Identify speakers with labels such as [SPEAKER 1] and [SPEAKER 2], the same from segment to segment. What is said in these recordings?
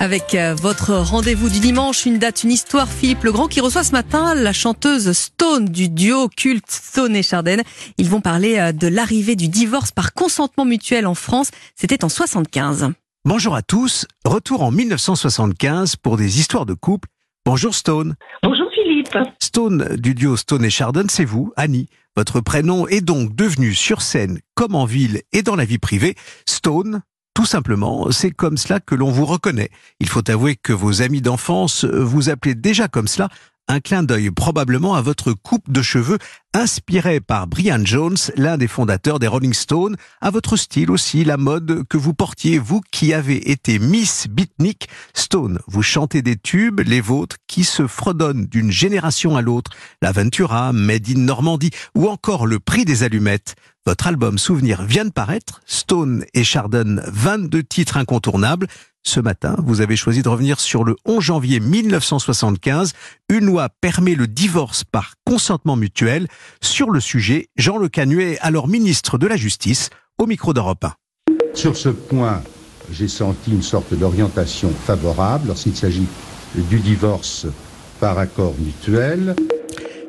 [SPEAKER 1] Avec euh, votre rendez-vous du dimanche, une date, une histoire, Philippe Legrand qui reçoit ce matin la chanteuse Stone du duo culte Stone et Chardin. Ils vont parler euh, de l'arrivée du divorce par consentement mutuel en France. C'était en 75.
[SPEAKER 2] Bonjour à tous, retour en 1975 pour des histoires de couple. Bonjour Stone.
[SPEAKER 3] Bonjour Philippe.
[SPEAKER 2] Stone du duo Stone et Chardon, c'est vous, Annie. Votre prénom est donc devenu sur scène comme en ville et dans la vie privée Stone. Tout simplement, c'est comme cela que l'on vous reconnaît. Il faut avouer que vos amis d'enfance vous appelaient déjà comme cela, un clin d'œil probablement à votre coupe de cheveux inspiré par Brian Jones, l'un des fondateurs des Rolling Stones, à votre style aussi, la mode que vous portiez, vous qui avez été Miss Beatnik Stone. Vous chantez des tubes, les vôtres, qui se fredonnent d'une génération à l'autre, la Ventura, Made in Normandie ou encore le prix des allumettes. Votre album Souvenir vient de paraître, Stone et Chardon, 22 titres incontournables. Ce matin, vous avez choisi de revenir sur le 11 janvier 1975. Une loi permet le divorce par consentement mutuel. Sur le sujet, Jean Le Canuet, alors ministre de la Justice, au micro d'Europe 1.
[SPEAKER 4] Sur ce point, j'ai senti une sorte d'orientation favorable lorsqu'il s'agit du divorce par accord mutuel.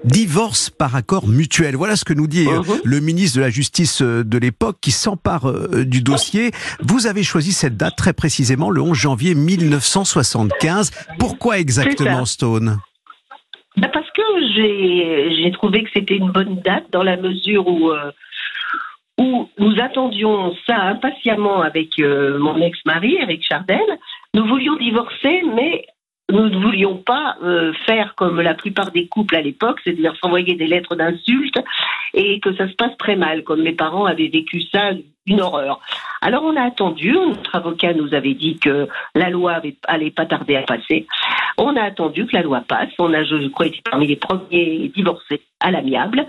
[SPEAKER 2] Divorce par accord mutuel. Voilà ce que nous dit euh,
[SPEAKER 3] Mhm.
[SPEAKER 2] le ministre de la Justice euh, de l'époque qui s'empare euh, du dossier. Vous avez choisi cette date très précisément, le 11 janvier 1975. Pourquoi exactement, Stone?
[SPEAKER 3] Bah, parce que j'ai trouvé que c'était une bonne date dans la mesure où euh, où nous attendions ça impatiemment avec euh, mon ex-mari, Eric Chardin. Nous voulions divorcer, mais nous ne voulions pas euh, faire comme la plupart des couples à l'époque, c'est-à-dire s'envoyer des lettres d'insultes et que ça se passe très mal, comme mes parents avaient vécu ça, une horreur. Alors on a attendu, notre avocat nous avait dit que la loi avait, allait pas tarder à passer. On a attendu que la loi passe, on a, je crois, été parmi les premiers divorcés à l'amiable,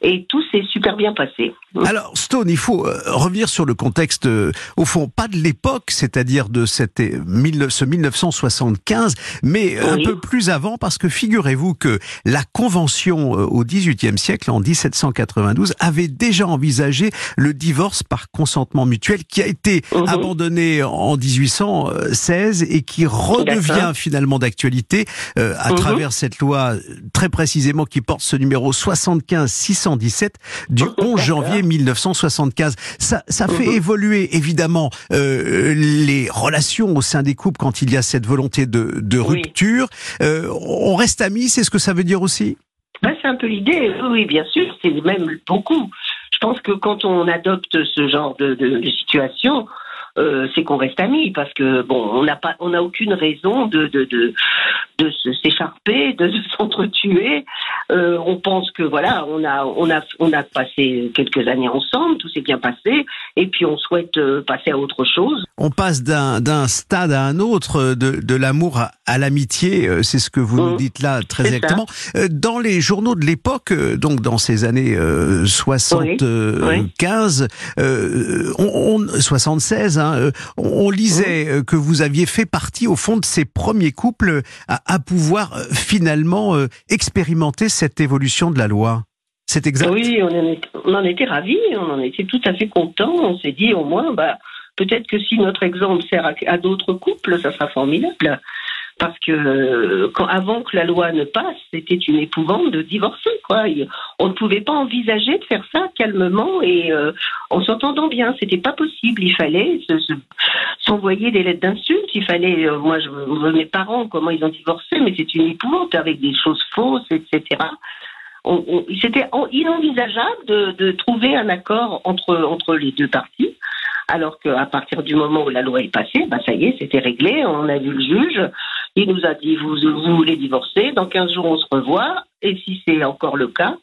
[SPEAKER 3] et tout s'est super bien passé.
[SPEAKER 2] Alors, Stone, il faut euh, revenir sur le contexte, euh, au fond, pas de l'époque, c'est-à-dire de cette, euh, ce 1975, mais un peu plus avant, parce que figurez-vous que la Convention au XVIIIe siècle, en 1792, avait déjà envisagé le divorce par consentement mutuel, qui a été
[SPEAKER 3] Mhm.
[SPEAKER 2] abandonné en 1816 et qui redevient finalement d'actualité euh, à
[SPEAKER 3] Mhm.
[SPEAKER 2] travers cette loi, très précisément, qui porte ce numéro 75-617 du 11 janvier 1975. Ça, ça fait
[SPEAKER 3] Mhm.
[SPEAKER 2] évoluer évidemment euh, les relations au sein des couples quand il y a cette volonté de, de
[SPEAKER 3] Oui.
[SPEAKER 2] rupture. Euh, on reste amis, c'est ce que ça veut dire aussi?
[SPEAKER 3] Ben, c'est un peu l'idée, oui, bien sûr, c'est même beaucoup. Je pense que quand on adopte ce genre de situation, euh, c'est qu'on reste amis parce que bon, on n'a pas, on n'a aucune raison de de de, de s'écharper, de, de s'entretuer. Euh, on pense que voilà, on a on a on a passé quelques années ensemble, tout s'est bien passé, et puis on souhaite euh, passer à autre chose.
[SPEAKER 2] On passe d'un d'un stade à un autre, de, de l'amour à, à l'amitié, c'est ce que vous nous
[SPEAKER 3] Mhm.
[SPEAKER 2] dites là très
[SPEAKER 3] ça.
[SPEAKER 2] exactement. Dans les journaux de l'époque, donc dans ces années euh, 75, euh, on, on- 76, hein, euh, on, on lisait euh, que vous aviez fait partie au fond de ces premiers couples à, à pouvoir euh, finalement euh, expérimenter cette évolution de la loi. C'est exact.
[SPEAKER 3] Oui, on en, était, on en était ravis, on en était tout à fait contents. On s'est dit au moins, bah, peut-être que si notre exemple sert à, à d'autres couples, ça sera formidable. Parce que euh, avant que la loi ne passe, c'était une épouvante de divorcer. On ne pouvait pas envisager de faire ça calmement et euh, en s'entendant bien. C'était pas possible. Il fallait se- se- s'envoyer des lettres d'insultes. Il fallait, euh, moi, je mes parents comment ils ont divorcé, mais c'est une épouvante avec des choses fausses, etc c'était en- inenvisageable de, trouver un accord entre, entre les deux parties. Alors qu'à partir du moment où la loi est passée, bah ça y est, c'était réglé. On a vu le juge. Il nous a dit vous, vous voulez divorcer. Dans 15 jours, on se revoit. Et si c'est encore le cas,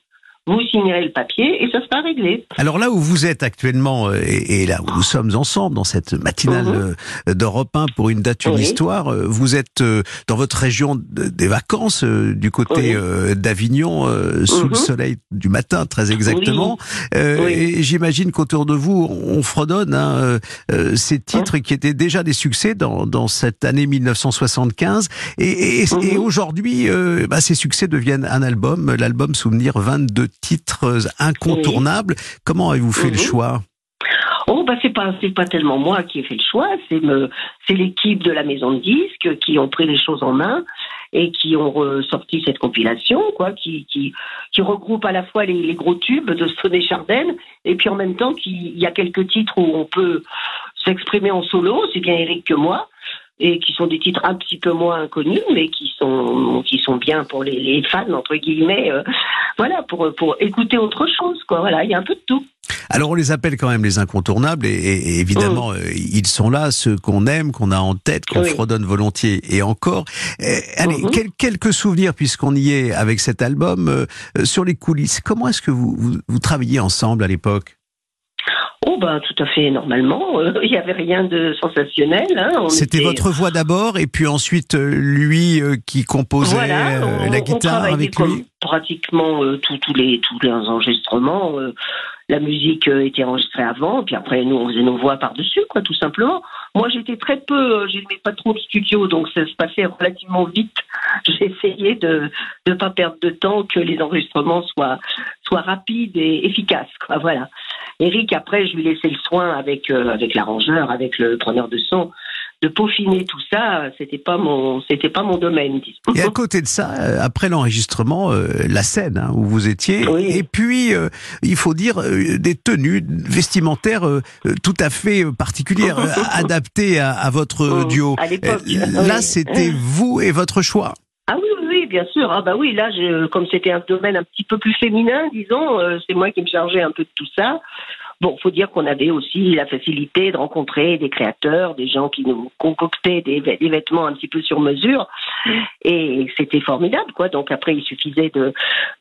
[SPEAKER 3] vous signerez le papier et ça sera réglé.
[SPEAKER 2] Alors là où vous êtes actuellement euh, et, et là où nous sommes ensemble dans cette matinale euh, d'Europe 1 pour une date, une
[SPEAKER 3] Oui.
[SPEAKER 2] histoire, euh, vous êtes dans votre région de- des vacances du côté
[SPEAKER 3] Oui.
[SPEAKER 2] d'Avignon sous le
[SPEAKER 3] Mhm.
[SPEAKER 2] soleil du matin très exactement. Euh. Et j'imagine qu'autour de vous on fredonne hein, euh, ces titres qui étaient déjà des succès dans, dans cette année 1975 et, et, et
[SPEAKER 3] Mhm.
[SPEAKER 2] aujourd'hui euh, bah, ces succès deviennent un album, l'album Souvenir 22 titres incontournables. Comment avez-vous fait le
[SPEAKER 3] Mhm.
[SPEAKER 2] choix?
[SPEAKER 3] Oh bah c'est pas c'est pas tellement moi qui ai fait le choix, c'est me c'est l'équipe de la maison de disques qui ont pris les choses en main et qui ont ressorti cette compilation quoi, qui qui qui regroupe à la fois les, les gros tubes de Sonnet Chardin et puis en même temps qu'il y a quelques titres où on peut s'exprimer en solo, c'est bien Eric que moi et qui sont des titres un petit peu moins connus, mais qui sont qui sont bien pour les, les fans entre guillemets. euh, voilà, pour pour écouter autre chose, quoi. Voilà, il y a un peu de tout.
[SPEAKER 2] Alors on les appelle quand même les incontournables et, évidemment euh, ils sont là, ceux qu'on aime, qu'on a en tête, qu'on
[SPEAKER 3] Oui.
[SPEAKER 2] fredonne volontiers et encore. Euh, allez,
[SPEAKER 3] Mhm.
[SPEAKER 2] quel- quelques souvenirs puisqu'on y est avec cet album euh, sur les coulisses. Comment est-ce que vous, vous, vous travailliez ensemble à l'époque?
[SPEAKER 3] Ben tout à fait normalement. Euh, Il y avait rien de sensationnel. Hein.
[SPEAKER 2] C'était
[SPEAKER 3] était-
[SPEAKER 2] votre voix d'abord et puis ensuite euh, lui euh, qui composait
[SPEAKER 3] Voilà, on-
[SPEAKER 2] la guitare avec
[SPEAKER 3] comme
[SPEAKER 2] lui.
[SPEAKER 3] pratiquement tous les tous les enregistrements. La musique euh, était enregistrée avant, puis après nous on faisait nos voix par dessus, quoi, tout simplement. Moi j'étais très peu, euh, j'aimais pas trop le studio, donc ça se passait relativement vite. Essayé de de pas perdre de temps, que les enregistrements soient soient rapides et efficaces, quoi. Voilà. Eric après je lui laissais le soin avec euh, avec l'arrangeur, avec le preneur de son de peaufiner tout ça, c'était pas mon, c'était pas mon domaine. disons.
[SPEAKER 2] Et à côté de ça, euh, après l'enregistrement, euh, la scène hein, où vous étiez,
[SPEAKER 3] Oui.
[SPEAKER 2] et puis euh, il faut dire euh, des tenues vestimentaires tout à fait particulières, adaptées à, à votre
[SPEAKER 3] Mm,
[SPEAKER 2] duo.
[SPEAKER 3] à
[SPEAKER 2] Là,
[SPEAKER 3] oui.
[SPEAKER 2] c'était vous et votre choix.
[SPEAKER 3] Ah oui, oui, oui, bien sûr. Ah bah oui, là, je, comme c'était un domaine un petit peu plus féminin, disons, euh, c'est moi qui me chargeais un peu de tout ça. Bon, faut dire qu'on avait aussi la facilité de rencontrer des créateurs, des gens qui nous concoctaient des, vê- des vêtements un petit peu sur mesure, et c'était formidable, quoi. Donc après, il suffisait de,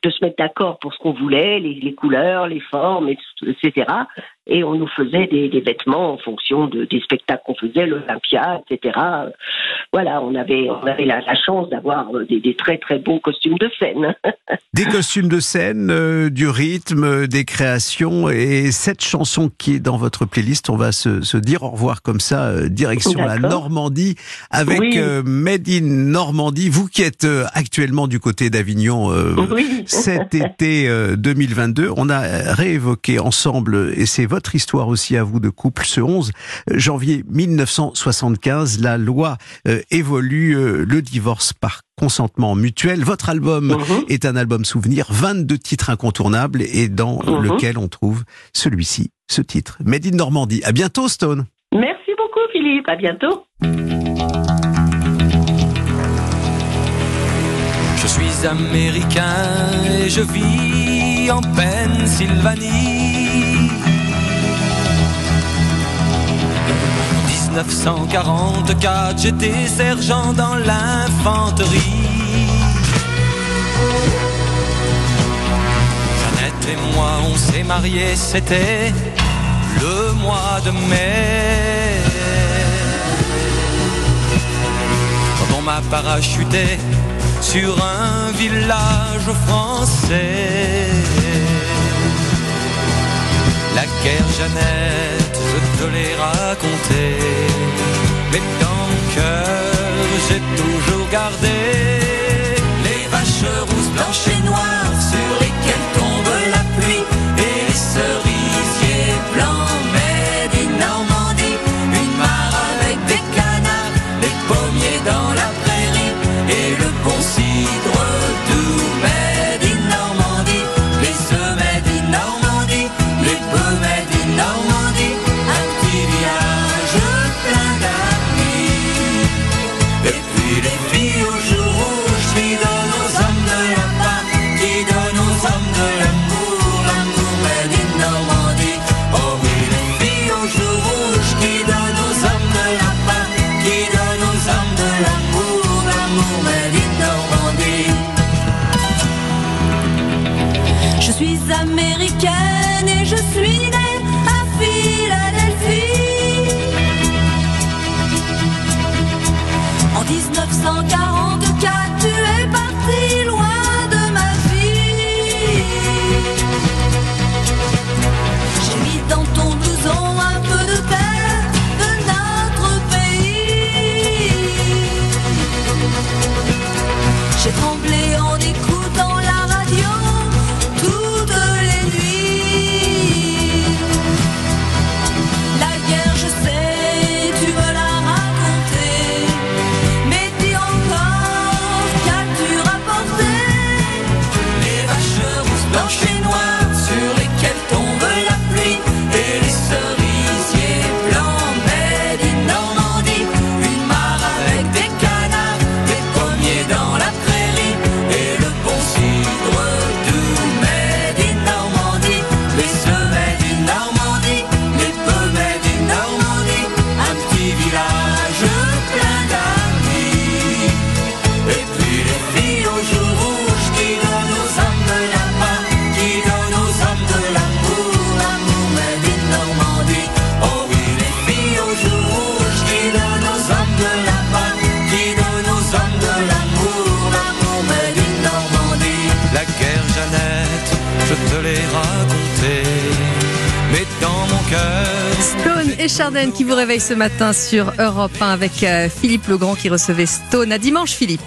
[SPEAKER 3] se mettre d'accord pour ce qu'on voulait, les, couleurs, les formes, et- etc. Et on nous faisait des, des vêtements en fonction de, des spectacles qu'on faisait, l'Olympia, etc. Voilà, on avait, on avait la, la chance d'avoir euh, des, des très très beaux costumes de scène.
[SPEAKER 2] Des costumes de scène, euh, du rythme, euh, des créations, et cette chanson qui est dans votre playlist, on va se, se dire au revoir comme ça, euh, direction la. Normandie, avec
[SPEAKER 3] Oui.
[SPEAKER 2] euh, Made in Normandie. Vous qui êtes actuellement du côté d'Avignon,
[SPEAKER 3] oui.
[SPEAKER 2] cet été euh, 2022. On a réévoqué ensemble, et c'est votre histoire aussi à vous de couple, ce 11 janvier 1975, la loi euh, évolue euh, le divorce par consentement mutuel. Votre album
[SPEAKER 3] Mhm.
[SPEAKER 2] est un album souvenir, 22 titres incontournables et dans
[SPEAKER 3] Mhm.
[SPEAKER 2] lequel on trouve celui-ci, ce titre. Made in Normandie. À bientôt Stone.
[SPEAKER 3] Merci beaucoup, Philippe. À bientôt.
[SPEAKER 5] Je suis américain et je vis en Pennsylvanie. 1944, j'étais sergent dans l'infanterie. Jeannette et moi, on s'est mariés, c'était le mois de mai. Quand on m'a parachuté sur un village français. La guerre Jeannette, je l'ai raconté, mais dans mon cœur j'ai toujours gardé les vaches rousses, blanches et noires sur lesquelles tombe
[SPEAKER 6] Je
[SPEAKER 5] mon cœur,
[SPEAKER 1] Stone et Chardin qui vous réveillent ce matin sur Europe 1 avec euh, Philippe Legrand qui recevait Stone. À dimanche, Philippe.